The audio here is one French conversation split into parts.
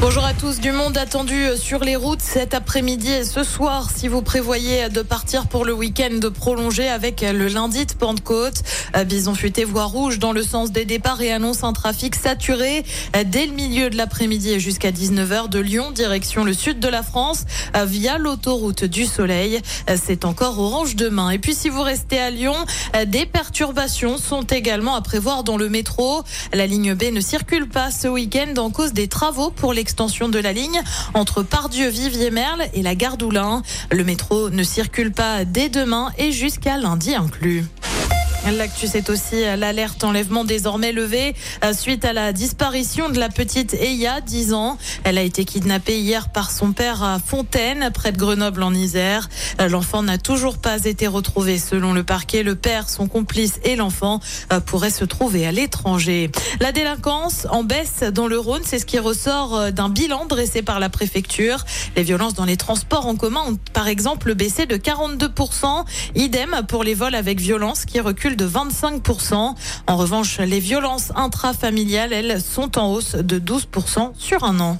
Bonjour à tous, du monde attendu sur les routes cet après-midi et ce soir si vous prévoyez de partir pour le week-end prolongé avec le lundi de Pentecôte. Bison futé voie rouge dans le sens des départs et annonce un trafic saturé dès le milieu de l'après-midi jusqu'à 19h de Lyon direction le sud de la France via l'autoroute du Soleil. C'est encore orange demain. Et puis si vous restez à Lyon, des perturbations sont également à prévoir dans le métro. La ligne B ne circule pas ce week-end en cause des travaux pour les extension de la ligne entre Pardieu, Vivier-Merle et la gare d'Oulin. Le métro ne circule pas dès demain et jusqu'à lundi inclus. L'actu, c'est aussi l'alerte enlèvement désormais levée euh, suite à la disparition de la petite Eya, 10 ans. Elle a été kidnappée hier par son père à Fontaine, près de Grenoble en Isère. Euh, l'enfant n'a toujours pas été retrouvé. Selon le parquet, le père, son complice et l'enfant euh, pourraient se trouver à l'étranger. La délinquance en baisse dans le Rhône, c'est ce qui ressort d'un bilan dressé par la préfecture. Les violences dans les transports en commun ont par exemple baissé de 42%. Idem pour les vols avec violence qui reculent de 25%. En revanche, les violences intrafamiliales, elles, sont en hausse de 12% sur un an.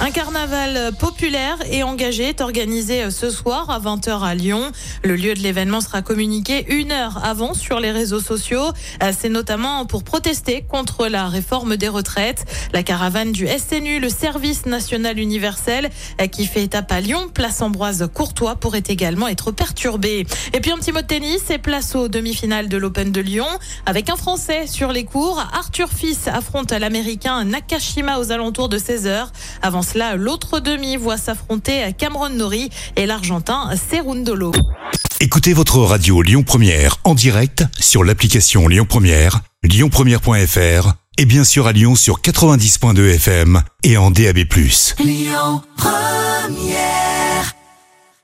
Un carnaval populaire et engagé est organisé ce soir à 20h à Lyon. Le lieu de l'événement sera communiqué une heure avant sur les réseaux sociaux. C'est notamment pour protester contre la réforme des retraites. La caravane du SNU, le Service national universel, qui fait étape à Lyon, place Ambroise Courtois, pourrait également être perturbée. Et puis un petit mot de tennis et place aux demi-finales de l'Open de Lyon. Avec un Français sur les cours, Arthur Fils affronte l'Américain Nakashima aux alentours de 16h. Avant cela, l'autre demi voit s'affronter Cameron Nori et l'Argentin Serundolo. Écoutez votre radio Lyon Première en direct sur l'application Lyon Première, lyonpremière.fr et bien sûr à Lyon sur 90.2 FM et en DAB+. Lyon Première